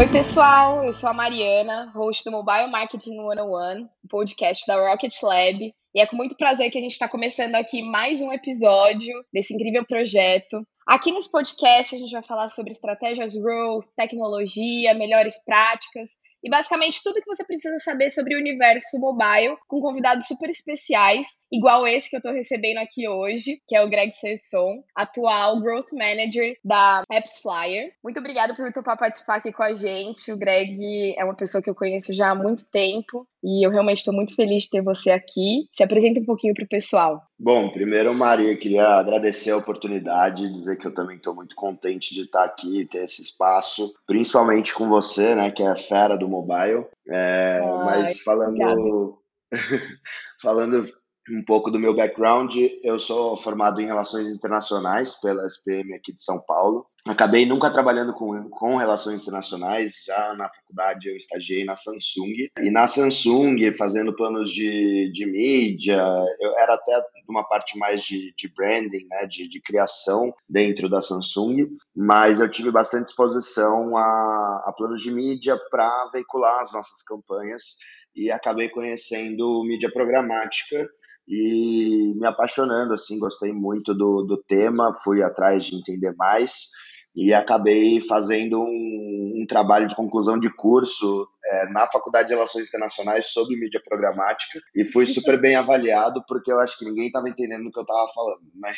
Oi, pessoal, eu sou a Mariana, host do Mobile Marketing 101, podcast da Rocket Lab. E é com muito prazer que a gente está começando aqui mais um episódio desse incrível projeto. Aqui nesse podcast a gente vai falar sobre estratégias growth, tecnologia, melhores práticas e basicamente tudo que você precisa saber sobre o universo mobile, com convidados super especiais, igual esse que eu estou recebendo aqui hoje, que é o Greg Sesson, atual Growth Manager da Apps Flyer. Muito obrigada por topar participar aqui com a gente. O Greg é uma pessoa que eu conheço já há muito tempo e eu realmente estou muito feliz de ter você aqui. Se apresenta um pouquinho para o pessoal. Bom, primeiro, Maria, queria agradecer a oportunidade dizer que eu também estou muito contente de estar aqui, ter esse espaço, principalmente com você, né, que é a fera do mobile. É, mas falando, falando um pouco do meu background, eu sou formado em Relações Internacionais pela SPM aqui de São Paulo. Acabei nunca trabalhando com, com relações internacionais, já na faculdade eu estagiei na Samsung. E na Samsung, fazendo planos de, de mídia, eu era até uma parte mais de, de branding, né, de, de criação dentro da Samsung, mas eu tive bastante exposição a, a planos de mídia para veicular as nossas campanhas. E acabei conhecendo mídia programática e me apaixonando, assim, gostei muito do, do tema, fui atrás de entender mais e acabei fazendo um, um trabalho de conclusão de curso é, na Faculdade de Relações Internacionais sobre mídia programática e fui super bem avaliado porque eu acho que ninguém estava entendendo o que eu estava falando, mas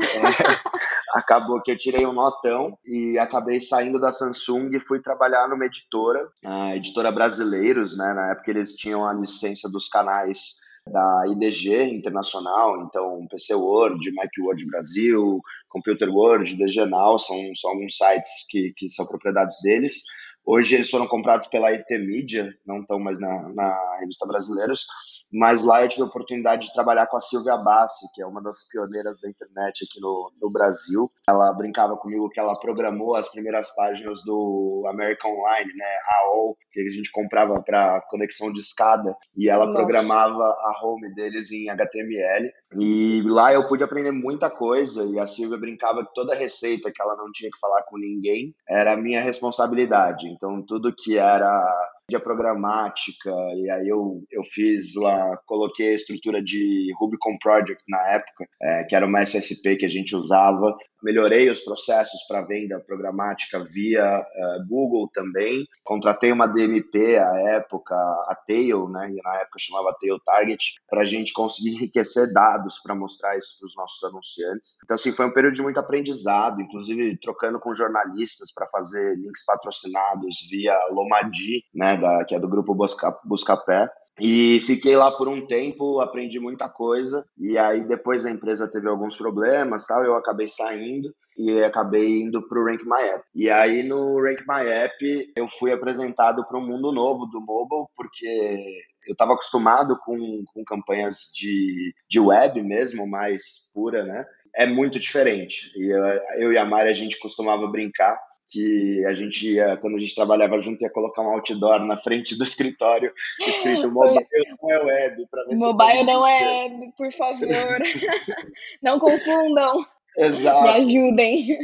é, acabou que eu tirei um notão e acabei saindo da Samsung e fui trabalhar numa editora, a editora Brasileiros, né? Na época eles tinham a licença dos canais da IDG internacional, então PC World, Word Brasil, Computer World, DGNAL, são, são alguns sites que, que são propriedades deles. Hoje eles foram comprados pela IT Media, não estão mais na, na revista Brasileiros, mas lá eu tive a oportunidade de trabalhar com a Silvia Bassi, que é uma das pioneiras da internet aqui no, no Brasil. Ela brincava comigo que ela programou as primeiras páginas do American Online, né, AOL, que a gente comprava para conexão de escada, e ela Nossa. programava a home deles em HTML. E lá eu pude aprender muita coisa, e a Silvia brincava que toda receita que ela não tinha que falar com ninguém era minha responsabilidade. Então, tudo que era mídia programática, e aí eu, eu fiz lá, coloquei a estrutura de Rubicon Project na época, é, que era uma SSP que a gente usava, melhorei os processos para venda programática via uh, Google também. Contratei uma DMP à época, a Tail, né, e na época chamava Tail Target, para a gente conseguir enriquecer dados para mostrar isso para os nossos anunciantes. Então, assim, foi um período de muito aprendizado, inclusive trocando com jornalistas para fazer links patrocinados via Lomadi, né, da, que é do grupo Busca, Buscapé. E fiquei lá por um tempo, aprendi muita coisa. E aí depois a empresa teve alguns problemas, tal, eu acabei saindo e acabei indo para o Rank My App. E aí no Rank My App eu fui apresentado para um mundo novo do mobile, porque eu estava acostumado com, com campanhas de, de web mesmo, mais pura, né? É muito diferente. E eu, eu e a Mari a gente costumava brincar que a gente ia, quando a gente trabalhava junto, ia colocar um outdoor na frente do escritório escrito mobile não é web. Ver mobile não é web, por favor. não confundam. Exato. Me ajudem.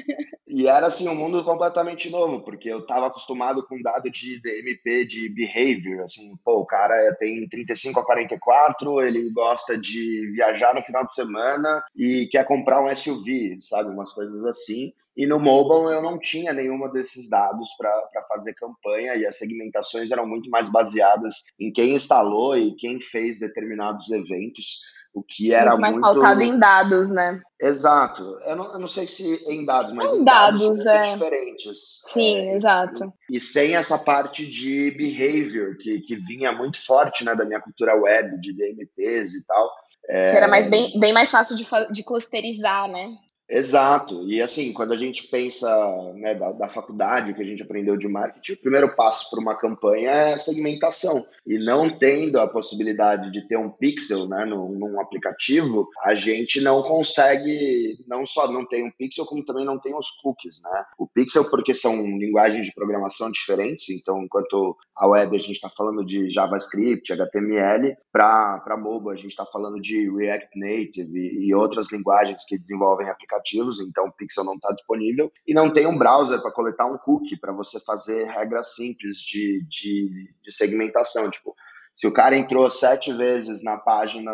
E era assim um mundo completamente novo, porque eu estava acostumado com dado de DMP de behavior, assim, pô, o cara tem 35 a 44, ele gosta de viajar no final de semana e quer comprar um SUV, sabe, umas coisas assim. E no mobile eu não tinha nenhuma desses dados para fazer campanha e as segmentações eram muito mais baseadas em quem instalou e quem fez determinados eventos o que era muito... mais muito... pautado em dados, né? Exato. Eu não, eu não sei se em dados, mas em, em dados, dados é. diferentes. Sim, é, exato. E, e, sem essa parte de behavior, que, que vinha muito forte né, da minha cultura web, de DMPs e tal. É... Que era mais bem, bem mais fácil de, de clusterizar, né? Exato. E assim, quando a gente pensa né, da, da faculdade, que a gente aprendeu de marketing, o primeiro passo para uma campanha é segmentação. E não tendo a possibilidade de ter um pixel né, num, num, aplicativo, a gente não consegue, não só não tem um pixel, como também não tem os cookies. Né? O pixel, porque são linguagens de programação diferentes, então enquanto a web a gente está falando de JavaScript, HTML, para mobile a gente está falando de React Native e, e outras linguagens que desenvolvem aplicativos aplicativos, então o Pixel não está disponível, e não tem um browser para coletar um cookie para você fazer regras simples de, de, de segmentação. Tipo, se o cara entrou sete vezes na página,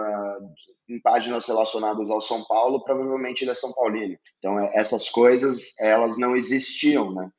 em páginas relacionadas ao São Paulo, provavelmente ele é São Paulino. Então, é, essas coisas, elas não existiam, né?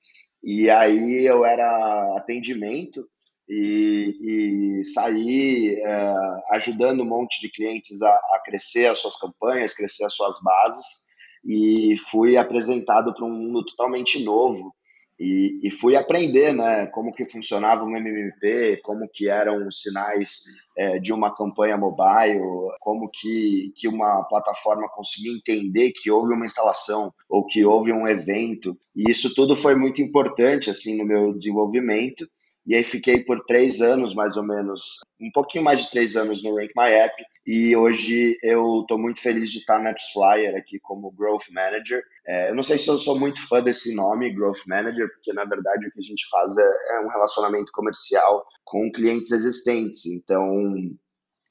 E aí eu era atendimento e, e saí é, ajudando um monte de clientes a, a crescer as suas campanhas, crescer as suas bases e fui apresentado para um mundo totalmente novo e, e, fui aprender, né, como que funcionava um MMP, como que eram os sinais é, de uma campanha mobile, como que, que uma plataforma conseguia entender que houve uma instalação ou que houve um evento. E isso tudo foi muito importante, assim, no meu desenvolvimento. E aí fiquei por três anos, mais ou menos, um pouquinho mais de três anos no Rank My App. E hoje eu estou muito feliz de estar na AppsFlyer aqui como Growth Manager. É, eu não sei se eu sou muito fã desse nome, Growth Manager, porque na verdade o que a gente faz é, é um relacionamento comercial com clientes existentes. Então,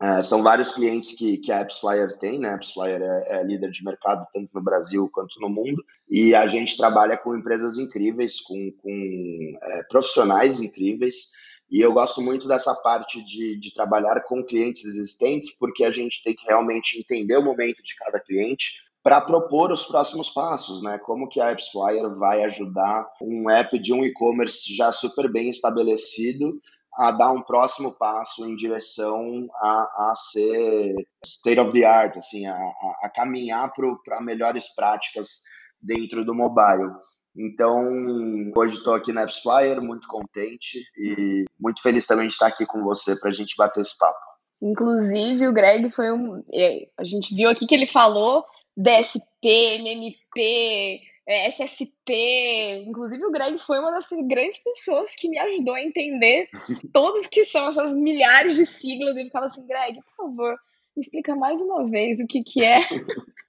é, são vários clientes que, que a AppsFlyer tem, né? A AppsFlyer é, é, líder de mercado tanto no Brasil quanto no mundo, e a gente trabalha com empresas incríveis, com, com é, profissionais incríveis, e eu gosto muito dessa parte de, de trabalhar com clientes existentes, porque a gente tem que realmente entender o momento de cada cliente, para propor os próximos passos, né? Como que a AppsFlyer vai ajudar um app de um e-commerce já super bem estabelecido a dar um próximo passo em direção a, a ser state of the art, assim, a, a, a caminhar para melhores práticas dentro do mobile. Então, hoje estou aqui na AppsFlyer, muito contente e muito feliz também de estar aqui com você para a gente bater esse papo. Inclusive, o Greg foi um. É, a gente viu aqui que ele falou DSP, MMP, é, SSP. Inclusive, o Greg foi uma das grandes pessoas que me ajudou a entender todos que são essas milhares de siglas. E ficava assim, Greg, por favor, me explica mais uma vez o que, que é.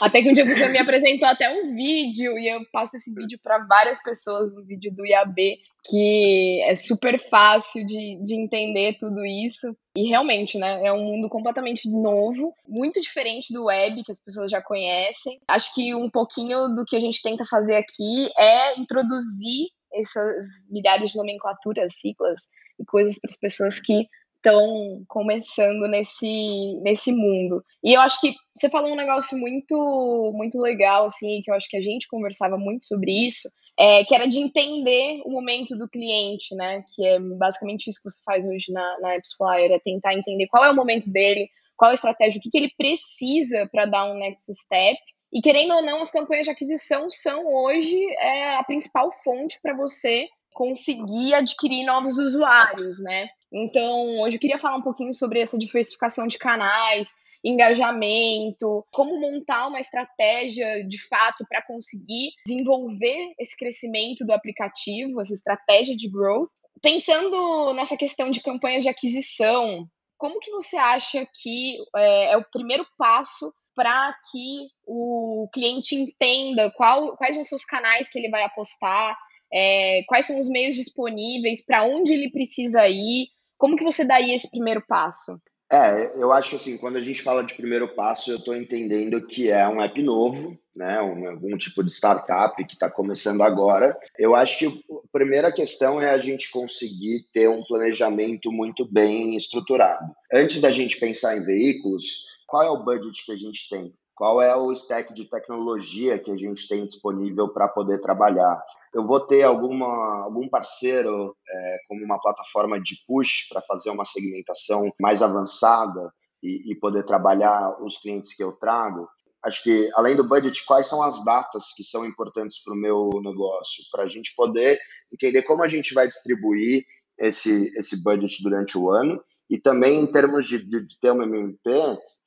Até que um dia você me apresentou até um vídeo e eu passo esse vídeo para várias pessoas, um vídeo do IAB, que é super fácil de, de entender tudo isso. E realmente, né, é um mundo completamente novo, muito diferente do web que as pessoas já conhecem. Acho que um pouquinho do que a gente tenta fazer aqui é introduzir essas milhares de nomenclaturas, siglas e coisas para as pessoas que estão começando nesse, nesse mundo. E eu acho que você falou um negócio muito muito legal, assim, que eu acho que a gente conversava muito sobre isso, é, que era de entender o momento do cliente, né? Que é basicamente isso que você faz hoje na, na AppsFlyer, é tentar entender qual é o momento dele, qual é a estratégia, o que, que ele precisa para dar um next step. E querendo ou não, as campanhas de aquisição são hoje é, a principal fonte para você conseguir adquirir novos usuários, né? Então, hoje eu queria falar um pouquinho sobre essa diversificação de canais, engajamento, como montar uma estratégia de fato para conseguir desenvolver esse crescimento do aplicativo, essa estratégia de growth. Pensando nessa questão de campanhas de aquisição, como que você acha que é, é o primeiro passo para que o cliente entenda qual, quais são os seus canais que ele vai apostar, é, quais são os meios disponíveis, para onde ele precisa ir, como que você daria esse primeiro passo? É, eu acho que assim, quando a gente fala de primeiro passo, eu estou entendendo que é um app novo, né, um, algum tipo de startup que está começando agora. Eu acho que a primeira questão é a gente conseguir ter um planejamento muito bem estruturado. Antes da gente pensar em veículos, qual é o budget que a gente tem? Qual é o stack de tecnologia que a gente tem disponível para poder trabalhar? Eu vou ter alguma, algum parceiro é, como uma plataforma de push para fazer uma segmentação mais avançada e, e poder trabalhar os clientes que eu trago? acho que além do budget, quais são as datas que são importantes para o meu negócio, para a gente poder entender como a gente vai distribuir esse, esse budget durante o ano e também em termos de, de, de ter uma MP,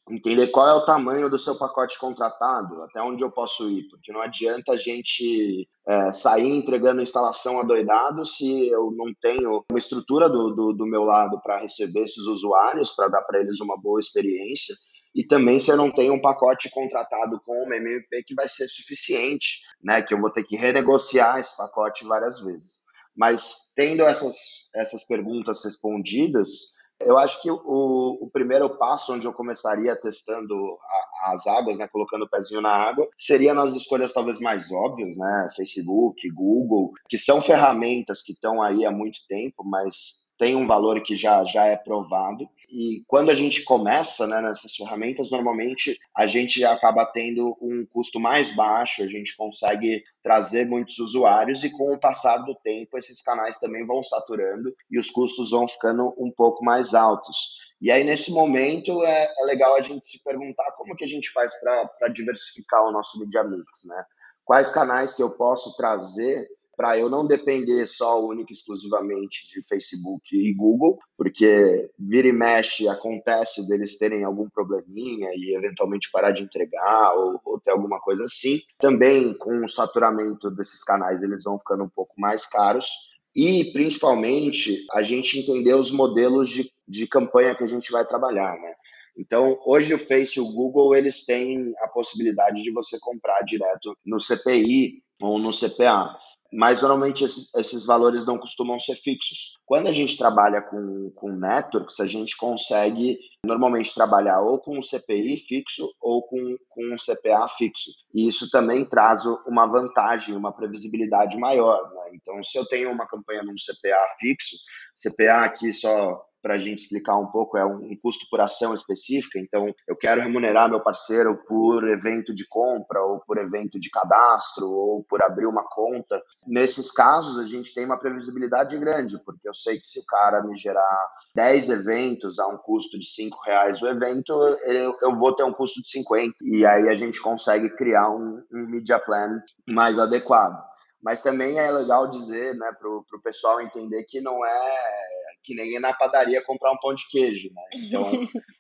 entender qual é o tamanho do seu pacote contratado, até onde eu posso ir, porque não adianta a gente é, sair entregando instalação adoidado se eu não tenho uma estrutura do, do, do meu lado para receber esses usuários, para dar para eles uma boa experiência, e também se eu não tenho um pacote contratado com uma MP que vai ser suficiente, né, que eu vou ter que renegociar esse pacote várias vezes. Mas tendo essas, essas perguntas respondidas, Eu acho que o, o primeiro passo onde eu começaria testando a, as águas, né, colocando o pezinho na água, seria nas escolhas talvez mais óbvias, né, Facebook, Google, que são ferramentas que estão aí há muito tempo, mas tem um valor que já, já é provado. E quando a gente começa né, nessas ferramentas, normalmente a gente acaba tendo um custo mais baixo, a gente consegue trazer muitos usuários e com o passar do tempo esses canais também vão saturando e os custos vão ficando um pouco mais altos. E aí, nesse momento, é, é legal a gente se perguntar como que a gente faz para diversificar o nosso media mix, né? Quais canais que eu posso trazer para eu não depender só única e exclusivamente de Facebook e Google, porque vira e mexe acontece deles terem algum probleminha e eventualmente parar de entregar ou, ou ter alguma coisa assim. Também com o saturamento desses canais eles vão ficando um pouco mais caros e principalmente a gente entender os modelos de, de campanha que a gente vai trabalhar, né? Então, hoje o Face e o Google, eles têm a possibilidade de você comprar direto no CPI ou no CPA mas normalmente esses, esses, valores não costumam ser fixos. Quando a gente trabalha com, com networks, a gente consegue normalmente trabalhar ou com um CPI fixo ou com, com um CPA fixo. E isso também traz uma vantagem, uma previsibilidade maior. Né? Então, se eu tenho uma campanha num CPA fixo, CPA aqui só para a gente explicar um pouco, é um custo por ação específica. Então, eu quero remunerar meu parceiro por evento de compra, ou por evento de cadastro, ou por abrir uma conta. Nesses casos, a gente tem uma previsibilidade grande, porque eu sei que se o cara me gerar 10 eventos a um custo de 5 reais o evento, eu, vou ter um custo de 50. E aí a gente consegue criar um, um media plan mais adequado. Mas também é legal dizer, né, para o pessoal entender que não é que nem ir na padaria comprar um pão de queijo, né? Então,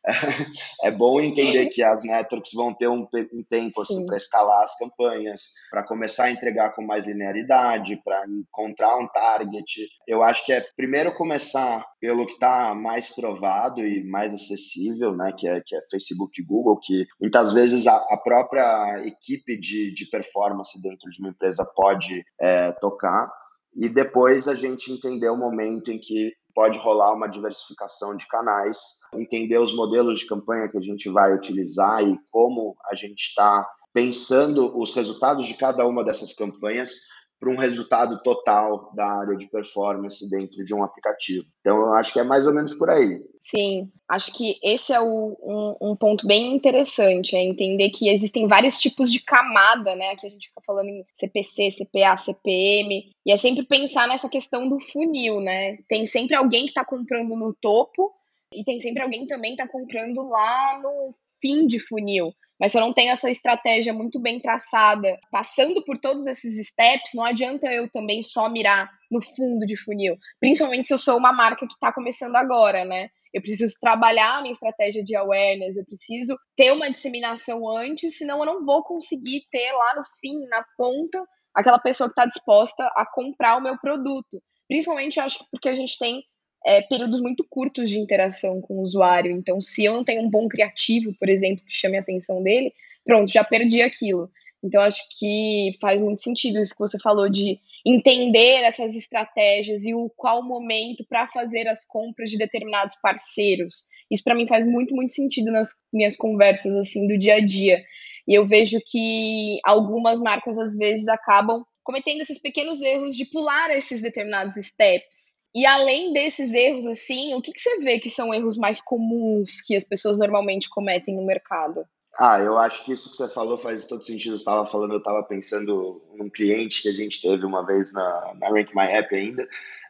é, é bom entender que as networks vão ter um, um tempo assim, para escalar as campanhas, para começar a entregar com mais linearidade, para encontrar um target. Eu acho que é primeiro começar pelo que está mais provado e mais acessível, né? Que é, que é Facebook e Google, que muitas vezes a, a própria equipe de, de performance dentro de uma empresa pode é, tocar e depois a gente entender o momento em que pode rolar uma diversificação de canais, entender os modelos de campanha que a gente vai utilizar e como a gente está pensando os resultados de cada uma dessas campanhas para um resultado total da área de performance dentro de um aplicativo. Então, eu acho que é mais ou menos por aí. Sim, acho que esse é o, um, um, ponto bem interessante, é entender que existem vários tipos de camada, né? Aqui a gente fica falando em CPC, CPA, CPM, e é sempre pensar nessa questão do funil, né? Tem sempre alguém que está comprando no topo e tem sempre alguém também que está comprando lá no fim de funil. Mas se eu não tenho essa estratégia muito bem traçada, passando por todos esses steps, não adianta eu também só mirar no fundo de funil. Principalmente se eu sou uma marca que está começando agora, né? Eu preciso trabalhar a minha estratégia de awareness, eu preciso ter uma disseminação antes, senão eu não vou conseguir ter lá no fim, na ponta, aquela pessoa que está disposta a comprar o meu produto. Principalmente, eu acho, porque a gente tem é, períodos muito curtos de interação com o usuário. Então, se eu não tenho um bom criativo, por exemplo, que chame a atenção dele, pronto, já perdi aquilo. Então, acho que faz muito sentido isso que você falou de entender essas estratégias e o qual momento para fazer as compras de determinados parceiros. Isso para mim faz muito, muito sentido nas minhas conversas assim do dia a dia. E eu vejo que algumas marcas às vezes acabam cometendo esses pequenos erros de pular esses determinados steps e além desses erros, assim, o que, que você vê que são erros mais comuns que as pessoas normalmente cometem no mercado? Ah, eu acho que isso que você falou faz todo sentido. Eu estava falando, eu estava pensando num cliente que a gente teve uma vez na, na Rank My App ainda,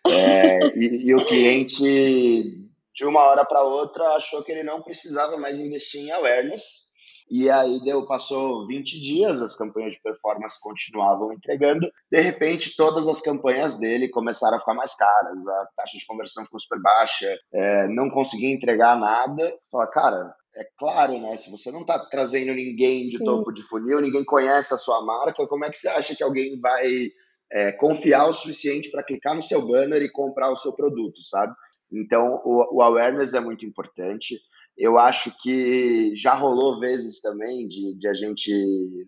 é, e, e, o cliente, de uma hora para outra, achou que ele não precisava mais investir em awareness, e aí deu, passou 20 dias, as campanhas de performance continuavam entregando. De repente, todas as campanhas dele começaram a ficar mais caras, a taxa de conversão ficou super baixa, é, não conseguia entregar nada. Fala, cara, é claro, né? Se você não está trazendo ninguém de Sim. topo de funil, ninguém conhece a sua marca, como é que você acha que alguém vai é, confiar o suficiente para clicar no seu banner e comprar o seu produto, sabe? Então, o, o awareness é muito importante. Eu acho que já rolou vezes também de, de a gente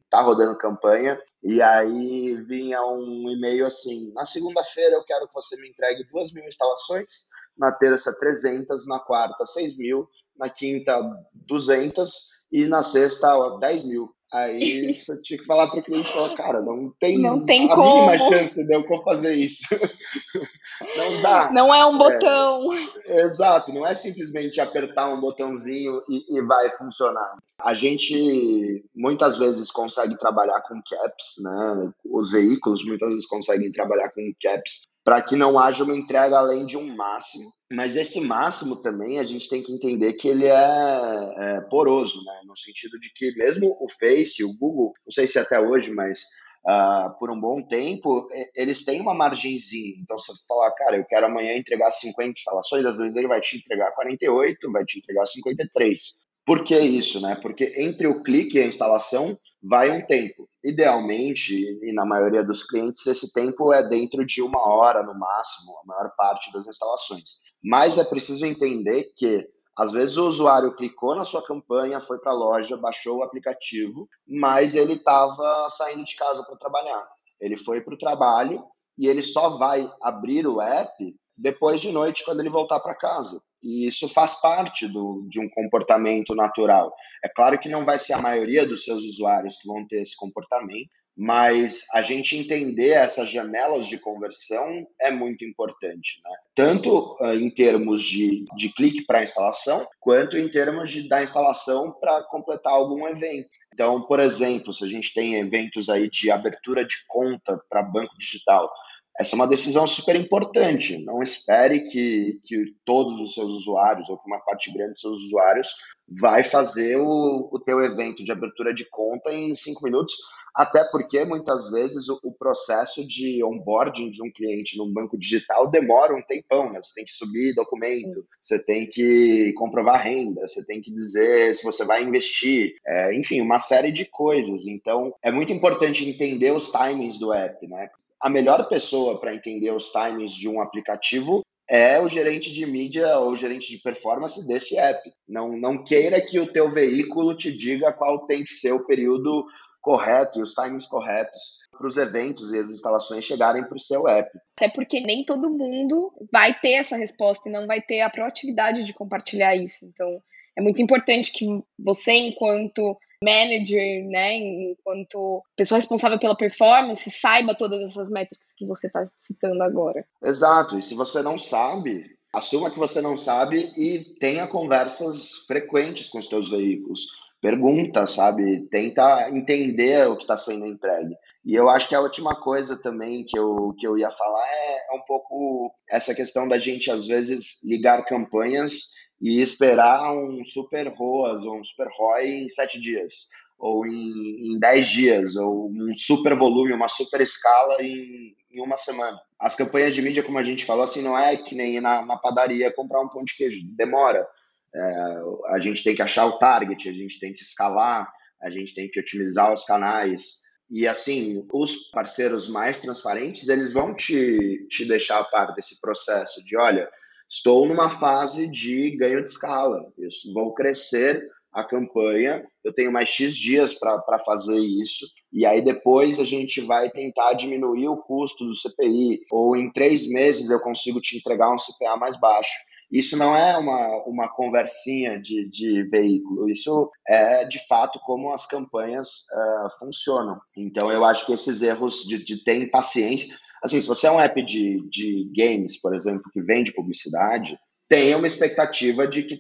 tá rodando campanha e aí vinha um e-mail assim: na segunda-feira eu quero que você me entregue duas mil instalações, na terça 300, na quarta 6 mil, na quinta 200 e na sexta 10 mil. Aí você tinha que falar para o cliente, falar, cara, não tem, não tem a como. mínima chance de eu fazer isso. não dá. Não é um botão. É, exato, não é simplesmente apertar um botãozinho e, e, vai funcionar. A gente muitas vezes consegue trabalhar com caps, né? Os veículos muitas vezes conseguem trabalhar com caps para que não haja uma entrega além de um máximo. Mas esse máximo também a gente tem que entender que ele é, é poroso, né? no sentido de que mesmo o Face, o Google, não sei se até hoje, mas uh, por um bom tempo, eles têm uma margenzinha. Então, se você falar, cara, eu quero amanhã entregar 50 instalações, às vezes ele vai te entregar 48, vai te entregar 53. Por que isso, né? Porque entre o clique e a instalação vai um tempo. Idealmente, e na maioria dos clientes, esse tempo é dentro de uma hora no máximo, a maior parte das instalações. Mas é preciso entender que às vezes o usuário clicou na sua campanha, foi para a loja, baixou o aplicativo, mas ele estava saindo de casa para trabalhar. Ele foi para o trabalho e ele só vai abrir o app depois de noite, quando ele voltar para casa. E isso faz parte do, de um comportamento natural. É claro que não vai ser a maioria dos seus usuários que vão ter esse comportamento, mas a gente entender essas janelas de conversão é muito importante, né? tanto uh, em termos de, de clique para instalação, quanto em termos de da instalação para completar algum evento. Então, por exemplo, se a gente tem eventos aí de abertura de conta para banco digital, essa é uma decisão super importante. Não espere que, que todos os seus usuários, ou que uma parte grande dos seus usuários, vai fazer o, o teu evento de abertura de conta em cinco minutos, até porque muitas vezes o, o, processo de onboarding de um cliente num banco digital demora um tempão, né? Você tem que subir documento, você tem que comprovar renda, você tem que dizer se você vai investir, é, enfim, uma série de coisas. Então, é muito importante entender os timings do app, né? A melhor pessoa para entender os timings de um aplicativo é o gerente de mídia ou gerente de performance desse app. Não, não queira que o teu veículo te diga qual tem que ser o período correto e os timings corretos para os eventos e as instalações chegarem para o seu app. Até porque nem todo mundo vai ter essa resposta e não vai ter a proatividade de compartilhar isso. Então, é muito importante que você, enquanto manager, né, enquanto pessoa responsável pela performance, saiba todas essas métricas que você está citando agora. Exato, e se você não sabe, assuma que você não sabe e tenha conversas frequentes com os seus veículos. Pergunta, sabe? Tenta entender o que está sendo entregue. E eu acho que a última coisa também que eu, que eu ia falar é, é um pouco essa questão da gente, às vezes, ligar campanhas e esperar um super ROAS ou um super ROI em sete dias, ou em, em dez dias, ou um super volume, uma super escala em, em uma semana. As campanhas de mídia, como a gente falou, assim, não é que nem ir na, na padaria comprar um pão de queijo, demora. É, a gente tem que achar o target, a gente tem que escalar, a gente tem que otimizar os canais. E assim, os parceiros mais transparentes, eles vão te, te deixar a par desse processo de, olha, Estou numa fase de ganho de escala. Eu vou crescer a campanha, eu tenho mais X dias para fazer isso, e aí depois a gente vai tentar diminuir o custo do CPI, ou em três meses eu consigo te entregar um CPA mais baixo. Isso não é uma, uma conversinha de, de veículo, isso é de fato como as campanhas uh, funcionam. Então eu acho que esses erros de, de ter impaciência, Assim, se você é um app de, de games, por exemplo, que vende publicidade, tenha uma expectativa de que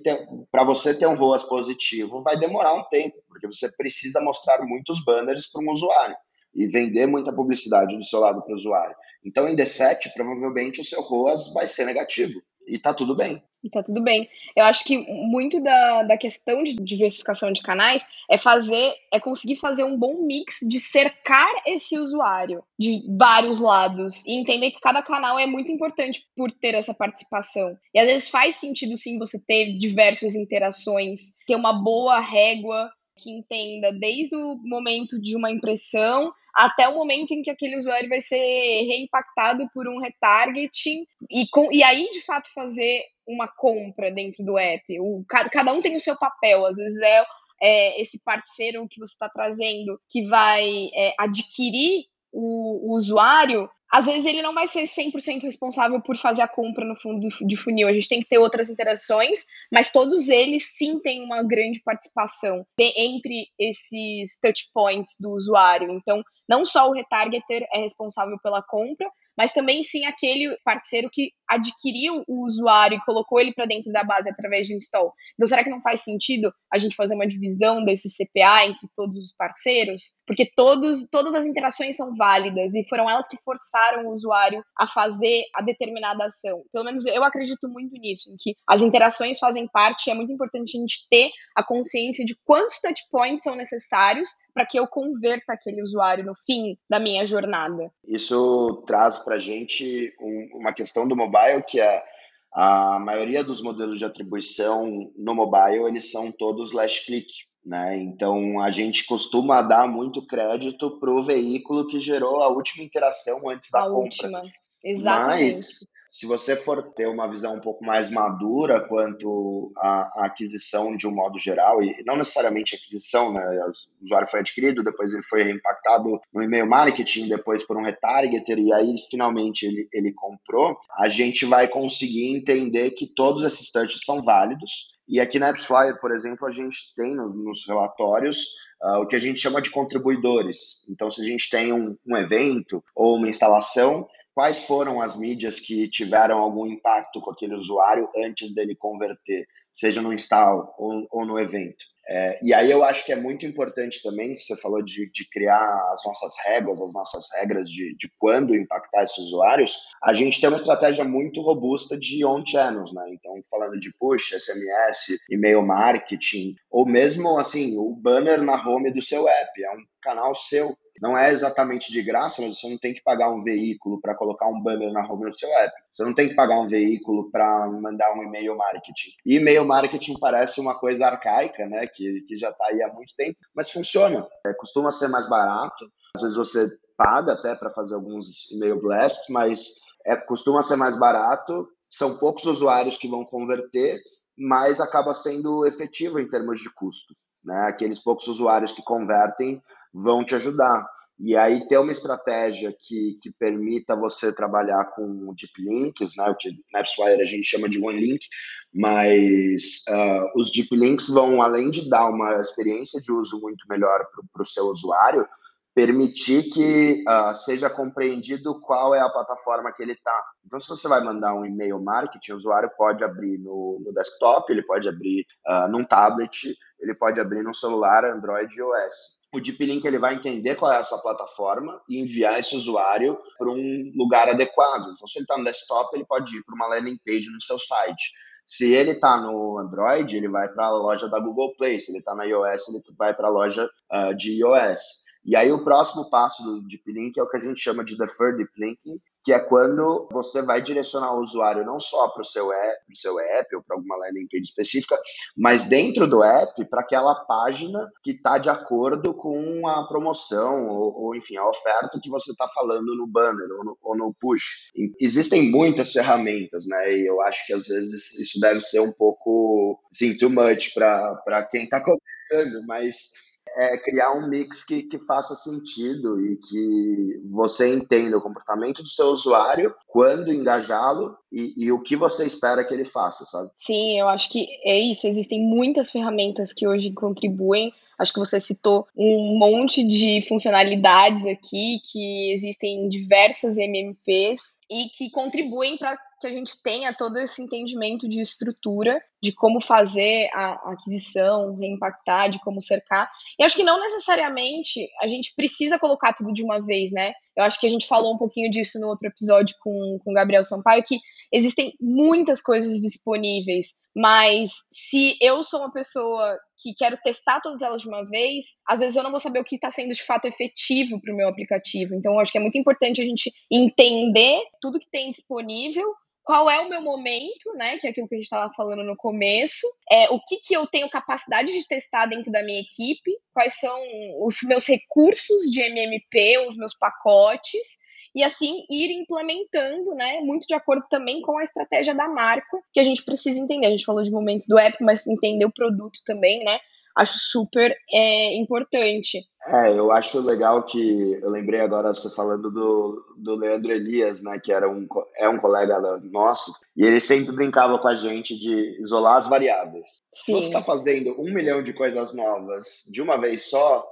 para você ter um ROAS positivo vai demorar um tempo, porque você precisa mostrar muitos banners para um usuário e vender muita publicidade do seu lado para o usuário. Então, em D7, provavelmente o seu ROAS vai ser negativo e tá tudo bem. E tá tudo bem. Eu acho que muito da, da questão de diversificação de canais é fazer, é conseguir fazer um bom mix de cercar esse usuário de vários lados e entender que cada canal é muito importante por ter essa participação. E às vezes faz sentido sim você ter diversas interações, ter uma boa régua que entenda desde o momento de uma impressão até o momento em que aquele usuário vai ser reimpactado por um retargeting e, com, e aí de fato fazer uma compra dentro do app. O, cada um tem o seu papel, às vezes é, é esse parceiro que você está trazendo que vai é, adquirir o, o, usuário, às vezes ele não vai ser 100% responsável por fazer a compra no fundo de funil. A gente tem que ter outras interações, mas todos eles sim têm uma grande participação de, entre esses touch points do usuário. Então, não só o retargeter é responsável pela compra, mas também sim aquele parceiro que adquiriu o usuário e colocou ele para dentro da base através de install. Então, será que não faz sentido a gente fazer uma divisão desse CPA entre todos os parceiros? Porque todos, todas as interações são válidas e foram elas que forçaram o usuário a fazer a determinada ação. Pelo menos eu acredito muito nisso, em que as interações fazem parte é muito importante a gente ter a consciência de quantos touchpoints são necessários para que eu converta aquele usuário no fim da minha jornada. Isso traz para a gente um, uma questão do mobile que é a maioria dos modelos de atribuição no mobile eles são todos last click. Né? Então a gente costuma dar muito crédito para o veículo que gerou a última interação antes da a compra. Última. Exatamente. Mas, se você for ter uma visão um pouco mais madura quanto à, aquisição de um modo geral, e não necessariamente aquisição, né? O usuário foi adquirido, depois ele foi reimpactado no e-mail marketing, depois por um retargeter, e aí finalmente ele, ele comprou, a gente vai conseguir entender que todos esses touches são válidos. E aqui na AppsFlyer, por exemplo, a gente tem nos, nos relatórios uh, o que a gente chama de contribuidores. Então, se a gente tem um, um evento ou uma instalação, quais foram as mídias que tiveram algum impacto com aquele usuário antes dele converter, seja no install ou, ou no evento. É, e aí eu acho que é muito importante também, que você falou de, de criar as nossas regras, as nossas regras de, de quando impactar esses usuários, a gente tem uma estratégia muito robusta de on-channels, né? Então, falando de push, SMS, e-mail marketing, ou mesmo, assim, o banner na home do seu app, é um canal seu, não é exatamente de graça, mas você não tem que pagar um veículo para colocar um banner na home do seu app. Você não tem que pagar um veículo para mandar um e-mail marketing. E e-mail marketing parece uma coisa arcaica, né? Que, que já está aí há muito tempo, mas funciona. É, costuma ser mais barato. Às vezes você paga até para fazer alguns e-mail blasts, mas é, costuma ser mais barato. São poucos usuários que vão converter, mas acaba sendo efetivo em termos de custo. Né? Aqueles poucos usuários que convertem vão te ajudar. E aí ter uma estratégia que, que permita você trabalhar com deep links, né? O que na a gente chama de one link, mas uh, os deep links vão, além de dar uma experiência de uso muito melhor para o seu usuário, permitir que uh, seja compreendido qual é a plataforma que ele está. Então, se você vai mandar um e-mail marketing, o usuário pode abrir no, no desktop, ele pode abrir uh, num tablet, ele pode abrir no celular Android e iOS o Deep Link ele vai entender qual é essa plataforma e enviar esse usuário para um lugar adequado. Então, se ele está no desktop, ele pode ir para uma landing page no seu site. Se ele está no Android, ele vai para a loja da Google Play. Se ele está na iOS, ele vai para a loja uh, de iOS. E aí o próximo passo do Deep Link é o que a gente chama de Deferred Deep Linking, que é quando você vai direcionar o usuário não só para o seu app, seu app ou para alguma landing page específica, mas dentro do app para aquela página que está de acordo com a promoção ou, ou, enfim, a oferta que você está falando no banner ou no, ou no push. Existem muitas ferramentas, né? E eu acho que às vezes isso deve ser um pouco, assim, too much para quem está começando, mas é criar um mix que, que faça sentido e que você entenda o comportamento do seu usuário, quando engajá-lo e, e, o que você espera que ele faça, sabe? Sim, eu acho que é isso. Existem muitas ferramentas que hoje contribuem. Acho que você citou um monte de funcionalidades aqui, que existem diversas MMPs e que contribuem para que a gente tenha todo esse entendimento de estrutura, de como fazer a aquisição, reimpactar, de como cercar. E acho que não necessariamente a gente precisa colocar tudo de uma vez, né? Eu acho que a gente falou um pouquinho disso no outro episódio com, com o Gabriel Sampaio, que existem muitas coisas disponíveis, mas se eu sou uma pessoa que quero testar todas elas de uma vez, às vezes eu não vou saber o que está sendo de fato efetivo para o meu aplicativo. Então, acho que é muito importante a gente entender tudo que tem disponível qual é o meu momento, né? Que é aquilo que a gente estava falando no começo. É, o que, que eu tenho capacidade de testar dentro da minha equipe, quais são os meus recursos de MMP, os meus pacotes, e assim ir implementando, né? Muito de acordo também com a estratégia da marca, que a gente precisa entender. A gente falou de momento do app, mas entender o produto também, né? Acho super é, importante. É, eu acho legal que eu lembrei agora você falando do, do Leandro Elias, né, que era um, é um colega nosso, e ele sempre brincava com a gente de isolar as variáveis. Sim. Se você está fazendo um milhão de coisas novas de uma vez só,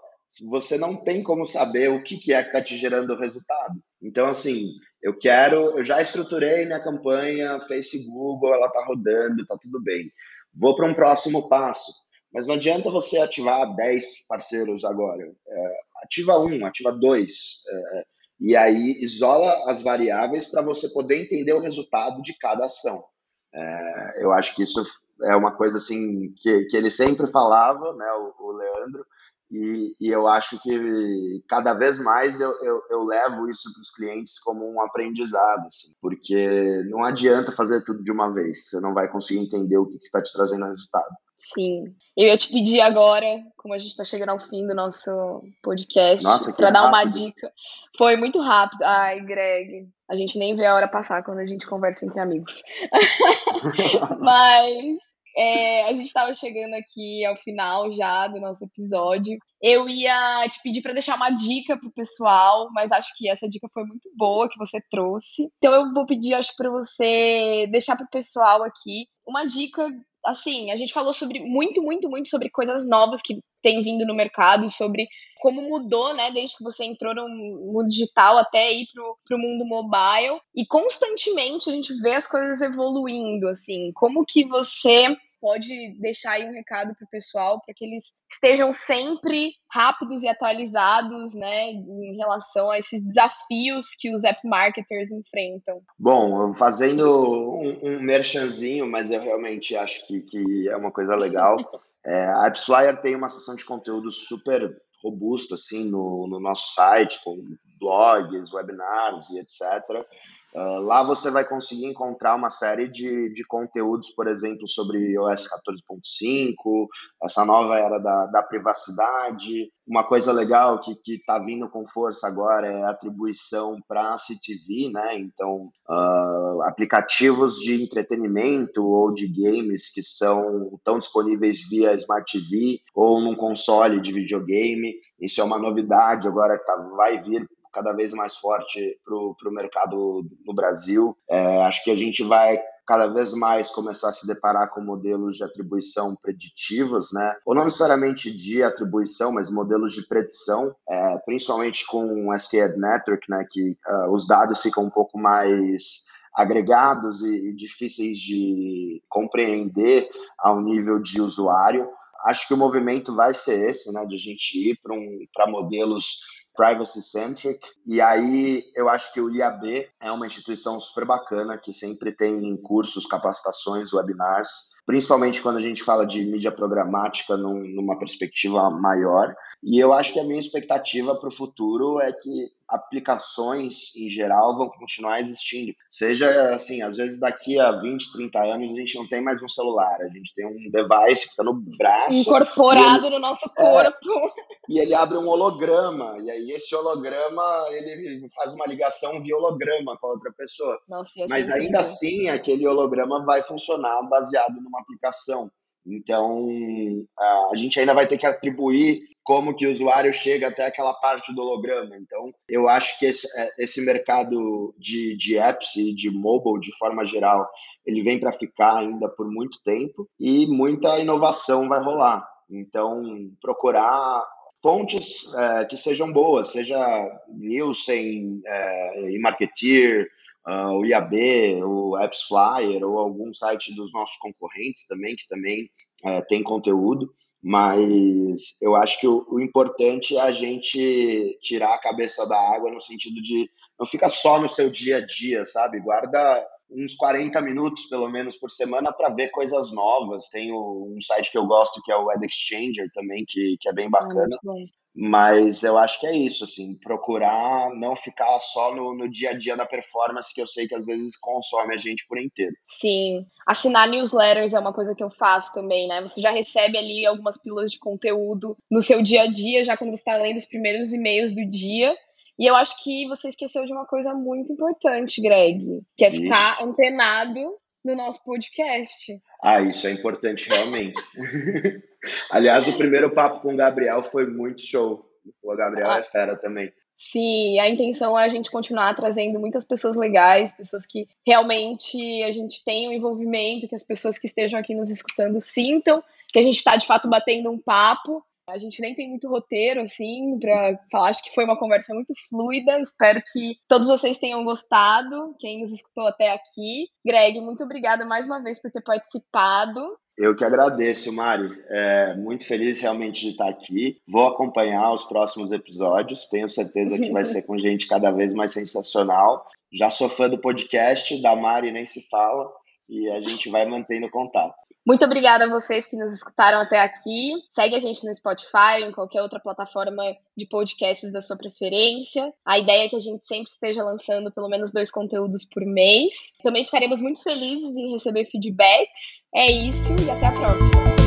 você não tem como saber o que, que é que está te gerando o resultado. Então, assim, eu quero, eu já estruturei minha campanha, Face Google, ela está rodando, está tudo bem. Vou para um próximo passo. Mas não adianta você ativar 10 parceiros agora. É, ativa um, ativa dois. É, e aí isola as variáveis para você poder entender o resultado de cada ação. É, eu acho que isso é uma coisa assim que, que ele sempre falava, né, o, o Leandro, e, e, eu acho que cada vez mais eu, eu, eu levo isso para os clientes como um aprendizado, assim, porque não adianta fazer tudo de uma vez, você não vai conseguir entender o que está te trazendo resultado. Sim. Eu ia te pedir agora, como a gente está chegando ao fim do nosso podcast, para dar uma dica. Foi muito rápido. Ai, Greg, a gente nem vê a hora passar quando a gente conversa entre amigos. Mas é, a gente estava chegando aqui ao final já do nosso episódio. Eu ia te pedir para deixar uma dica pro pessoal, mas acho que essa dica foi muito boa que você trouxe. Então eu vou pedir, acho, para você deixar pro pessoal aqui uma dica assim, a gente falou sobre muito, muito, muito sobre coisas novas que tem vindo no mercado, sobre como mudou, né, desde que você entrou no mundo digital até ir pro, pro mundo mobile. E constantemente a gente vê as coisas evoluindo, assim. Como que você pode deixar aí um recado para o pessoal para que eles estejam sempre rápidos e atualizados, né, em relação a esses desafios que os app marketers enfrentam? Bom, fazendo um, um merchanzinho, mas eu realmente acho que, que é uma coisa legal. É, a AppsFlyer tem uma seção de conteúdo super robusta assim no, no nosso site, com blogs, webinars e etc. Uh, lá você vai conseguir encontrar uma série de, de conteúdos, por exemplo, sobre OS 14.5, essa nova era da, da privacidade. Uma coisa legal que está vindo com força agora é atribuição para a CTV, né? Então, uh, aplicativos de entretenimento ou de games que são tão disponíveis via Smart TV ou num console de videogame. Isso é uma novidade agora que tá, vai vir cada vez mais forte para o mercado no Brasil. É, acho que a gente vai cada vez mais começar a se deparar com modelos de atribuição preditivos, né? Ou não necessariamente de atribuição, mas modelos de predição, é, principalmente com o SKAD Network, né? Que uh, os dados ficam um pouco mais agregados e, e difíceis de compreender ao nível de usuário. Acho que o movimento vai ser esse, né? De a gente ir para um, modelos privacy centric. E aí eu acho que o IAB é uma instituição super bacana que sempre tem cursos, capacitações, webinars, principalmente quando a gente fala de mídia programática num, numa perspectiva maior. E eu acho que a minha expectativa para o futuro é que aplicações em geral vão continuar existindo. Seja assim, às vezes daqui a 20, 30 anos a gente não tem mais um celular, a gente tem um device que está no braço. Incorporado ele, no nosso é, corpo. É, e ele abre um holograma, e aí esse holograma ele faz uma ligação via holograma com a outra pessoa. Nossa, Mas ainda assim, aquele holograma vai funcionar baseado numa aplicação. Então, a gente ainda vai ter que atribuir como que o usuário chega até aquela parte do holograma. Então, eu acho que esse, é, esse mercado de, de apps e de mobile, de forma geral, ele vem para ficar ainda por muito tempo e muita inovação vai rolar. Então, procurar fontes é, que sejam boas, seja Nielsen, é, eMarketeer, uh, o IAB, o AppsFlyer ou algum site dos nossos concorrentes também, que também é, tem conteúdo mas eu acho que o, o, importante é a gente tirar a cabeça da água no sentido de não fica só no seu dia a dia, sabe? Guarda uns 40 minutos, pelo menos, por semana para ver coisas novas. Tem um site que eu gosto, que é o Ad Exchanger também, que, que é bem bacana. Mas eu acho que é isso, assim, procurar não ficar só no, no dia a dia da performance, que eu sei que às vezes consome a gente por inteiro. Sim. Assinar newsletters é uma coisa que eu faço também, né? Você já recebe ali algumas pílulas de conteúdo no seu dia a dia, já quando você está lendo os primeiros e-mails do dia. E eu acho que você esqueceu de uma coisa muito importante, Greg, que é ficar Isso. antenado no nosso podcast. Ah, isso é importante realmente. Aliás, o primeiro papo com o Gabriel foi muito show. O Gabriel ah. é fera também. Sim, a intenção é a gente continuar trazendo muitas pessoas legais, pessoas que realmente a gente tenha um envolvimento, que as pessoas que estejam aqui nos escutando sintam que a gente está de fato batendo um papo. A gente nem tem muito roteiro, assim, para falar. Acho que foi uma conversa muito fluida. Espero que todos vocês tenham gostado. Quem nos escutou até aqui. Greg, muito obrigada mais uma vez por ter participado. Eu que agradeço, Mari. É, muito feliz realmente de estar aqui. Vou acompanhar os próximos episódios. Tenho certeza que vai ser com gente cada vez mais sensacional. Já sou fã do podcast, da Mari nem se fala, e a gente vai mantendo contato. Muito obrigada a vocês que nos escutaram até aqui. Segue a gente no Spotify em qualquer outra plataforma de podcasts da sua preferência. A ideia é que a gente sempre esteja lançando pelo menos dois conteúdos por mês. Também ficaremos muito felizes em receber feedbacks. É isso e até a próxima.